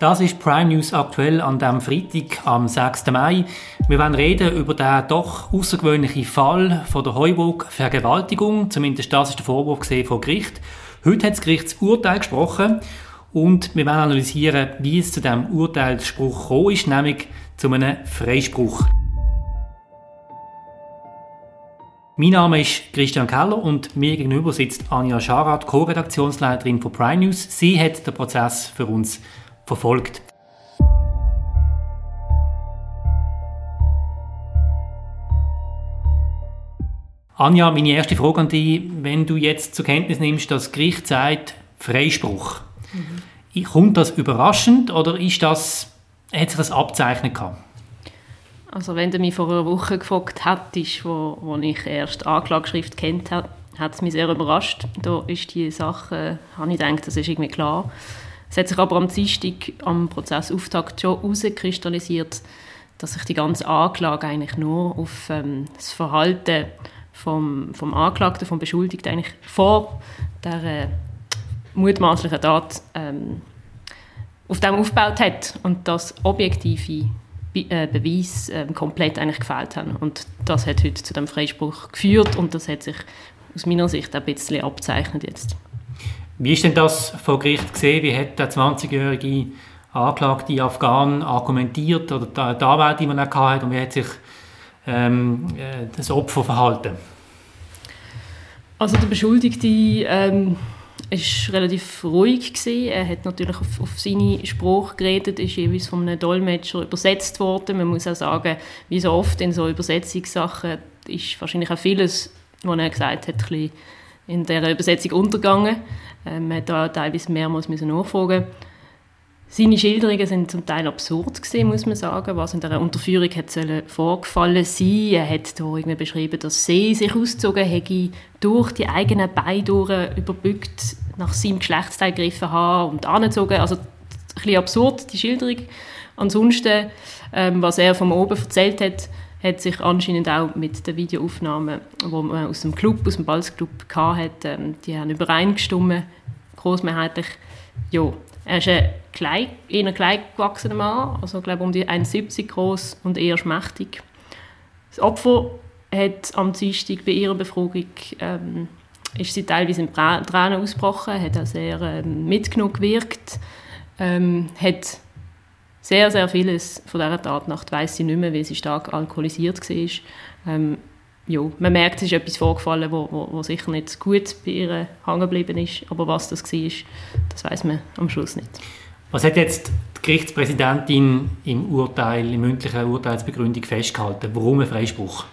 Das ist Prime News aktuell an dem Freitag am 6. Mai. Wir werden reden über den doch außergewöhnlichen Fall von der Heuburg Vergewaltigung. Zumindest das ist der Vorwurf gesehen vor Gericht. Heute hat das Gericht das Urteil gesprochen und wir werden analysieren, wie es zu dem Urteilsspruch gekommen ist, nämlich zu einem Freispruch. Mein Name ist Christian Keller und mir gegenüber sitzt Anja Scharat, Co-Redaktionsleiterin von Prime News. Sie hat den Prozess für uns verfolgt. Anja, meine erste Frage an dich. Wenn du jetzt zur Kenntnis nimmst, dass das Gericht sagt, Freispruch, mhm. kommt das überraschend oder ist das, hat sich das abzeichnet gehabt? Also wenn du mich vor einer Woche gefragt hättest, wo, wo ich erst Anklageschrift kennt habe, hat es mich sehr überrascht. Da ist die Sache, habe ich gedacht, das ist irgendwie klar. Es hat sich aber am Dienstag am Prozessauftakt schon herauskristallisiert, dass sich die ganze Anklage eigentlich nur auf ähm, das Verhalten vom, vom Anklagten, vom Beschuldigten eigentlich vor der äh, mutmaßlichen Tat ähm, auf dem aufgebaut hat und dass objektive Be äh, Beweise äh, komplett eigentlich gefehlt haben. Und das hat heute zu dem Freispruch geführt und das hat sich aus meiner Sicht ein bisschen abzeichnet jetzt. Wie ist denn das vor Gericht gesehen? Wie hat der 20-jährige Anklagte Afghan argumentiert oder die, Anwalt, die man hatte, und wie hat sich ähm, äh, das Opfer verhalten? Also der Beschuldigte ähm, ist relativ ruhig gewesen. Er hat natürlich auf, auf seine Sprache geredet, ist jeweils von einem Dolmetscher übersetzt worden. Man muss auch sagen, wie so oft in so Übersetzungssachen ist wahrscheinlich auch vieles, was er gesagt hat, ein bisschen in der Übersetzung untergegangen. Ähm, man hat da teilweise mehrmals nachfragen seine Schilderungen sind zum Teil absurd gewesen, muss man sagen, was in der Unterführung hat vorgefallen sein. Er hat da irgendwie beschrieben, dass sie sich ausgezogen hätte, durch die eigenen Beine durch, überbückt, nach seinem Geschlechtsteil gegriffen haben und angezogen. Also ein bisschen absurd, die Schilderung. Ansonsten, ähm, was er vom oben erzählt hat, hat sich anscheinend auch mit den Videoaufnahmen, die man aus dem Club, aus dem Balzclub hatte, ähm, die haben übereingestimmt, großmehrheitlich. Ja, er ist ein klein, eher klein gewachsener Mann, also glaube um die 1,70 groß und eher schmächtig. Das Opfer hat am Dienstag bei ihrer Befragung ähm, ist sie teilweise in Tränen ausgebrochen, hat auch sehr ähm, mitgenommen gewirkt, ähm, hat sehr, sehr vieles von dieser Tatnacht weiß sie nicht mehr, weil sie stark alkoholisiert war. Ähm, ja, man merkt, es ist etwas vorgefallen, wo, wo, wo sicher nicht gut bei ihr hängen geblieben ist, aber was das war, das weiß man am Schluss nicht. Was hat jetzt die Gerichtspräsidentin im Urteil, im mündlichen Urteilsbegründung festgehalten? Warum ein Freispruch?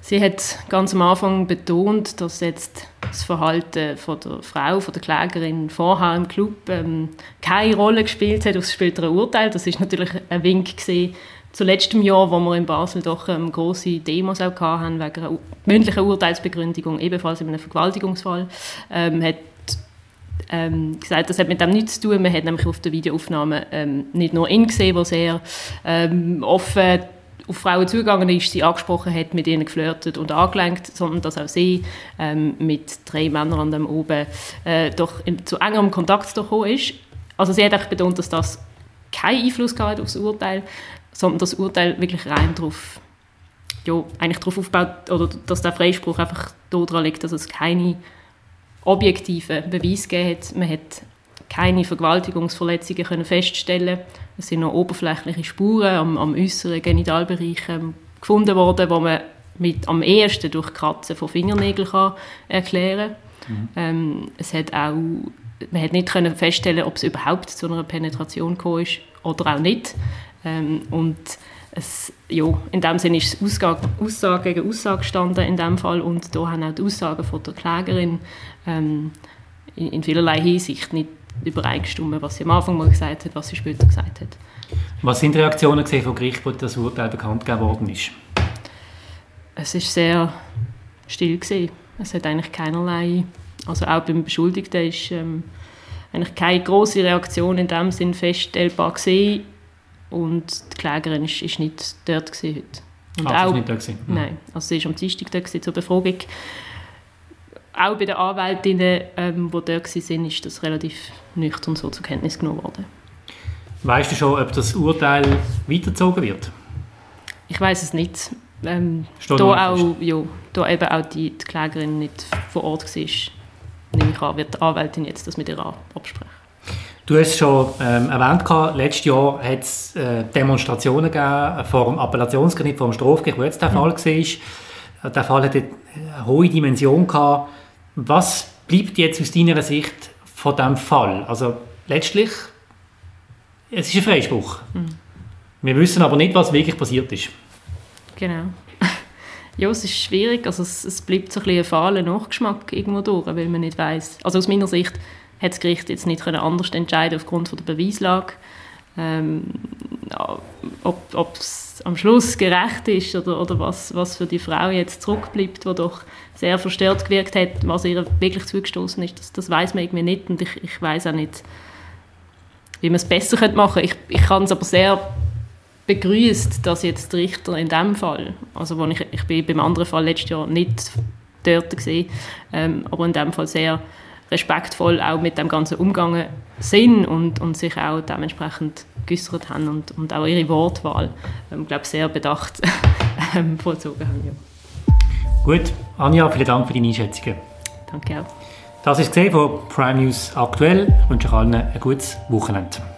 Sie hat ganz am Anfang betont, dass jetzt das Verhalten von der Frau, von der Klägerin vorher im Club ähm, keine Rolle gespielt hat auf das spätere Urteil. Das ist natürlich ein Wink gewesen, zu letztem Jahr, wo wir in Basel doch ähm, große Demos auch hatten, wegen einer mündlichen Urteilsbegründigung, ebenfalls in einem Vergewaltigungsfall, ähm, hat ähm, gesagt, das hat mit dem nichts zu tun. Man hat nämlich auf der Videoaufnahme ähm, nicht nur ihn gesehen, der sehr ähm, offen auf Frauen zugegangen ist, sie angesprochen hat, mit ihnen geflirtet und angelenkt, sondern dass auch sie ähm, mit drei Männern an dem oben äh, doch in, zu engerem Kontakt gekommen ist. Also sie hat auch betont, dass das keinen Einfluss gehabt auf das Urteil, sondern das Urteil wirklich rein darauf ja, eigentlich darauf aufbaut, oder dass der Freispruch einfach daran liegt, dass es keine objektiven Beweise gegeben hat. Man hat keine Vergewaltigungsverletzungen können feststellen Es sind noch oberflächliche Spuren am, am äußeren Genitalbereich ähm, gefunden worden, wo man mit am ehesten durch Kratzen von Fingernägeln kann erklären mhm. ähm, es hat auch man hat nicht können feststellen, ob es überhaupt zu einer Penetration gekommen ist oder auch nicht. Ähm, und es, ja, in dem Sinne ist es Aussage, Aussage gegen Aussage gestanden in dem Fall und da haben auch die Aussagen von der Klägerin ähm, in, in, vielerlei Hinsicht nicht übereingestimmt, was sie am Anfang mal gesagt hat, was sie später gesagt hat. Was sind die Reaktionen vom Gericht, wo das Urteil bekannt gegeben worden ist? Es ist sehr still gewesen. Es hat eigentlich keinerlei, also auch beim Beschuldigten ist ähm, eigentlich keine große Reaktion in dem Sinn feststellbar gesehen und die Klägerin ist, ist nicht dort gewesen heute. Und ah, auch, nicht dort gewesen? Nein, also sie war am Dienstag dort zur Befragung. Auch bei den Anwältinnen, ähm, die dort waren, ist das relativ nüchtern so zur Kenntnis genommen worden. Weißt du schon, ob das Urteil weitergezogen wird? Ich weiß es nicht. Ähm, da, auch, ja, da eben auch die, die Klägerin nicht vor Ort war, nehme ich an, wird die Anwältin jetzt das mit ihr absprechen. Du hast es schon ähm, erwähnt, letztes Jahr hat es äh, Demonstrationen gegeben vor dem Appellationsgericht, vor dem Strafgericht, wo jetzt der mhm. Fall war. Der Fall hatte eine hohe Dimension. Gehabt. Was bleibt jetzt aus deiner Sicht von diesem Fall? Also letztlich, es ist ein Freispruch. Mhm. Wir wissen aber nicht, was wirklich passiert ist. Genau. Ja, es ist schwierig. Also es, es bleibt so ein, bisschen ein fahler Nachgeschmack irgendwo durch, weil man nicht weiß. Also aus meiner Sicht hat das Gericht jetzt nicht anders entscheiden aufgrund von der Beweislage. Ähm, ob es am Schluss gerecht ist oder, oder was, was für die Frau jetzt zurückbleibt, die doch sehr verstört gewirkt hat, was ihr wirklich zugestoßen ist, das, das weiß man irgendwie nicht und ich, ich weiß auch nicht, wie man es besser machen könnte. Ich, ich kann es aber sehr begrüßt, dass jetzt der Richter in dem Fall, also wo ich, ich bin beim anderen Fall letztes Jahr nicht dort gesehen, ähm, aber in dem Fall sehr respektvoll auch mit dem ganzen umgegangen sind und, und sich auch dementsprechend geäußert haben und, und auch ihre Wortwahl, ähm, glaube sehr bedacht ähm, vollzogen haben. Ja. Gut, Anja, vielen Dank für deine Einschätzungen. Danke auch. Das ist gesehen von Prime News aktuell. Ich wünsche euch allen ein gutes Wochenende.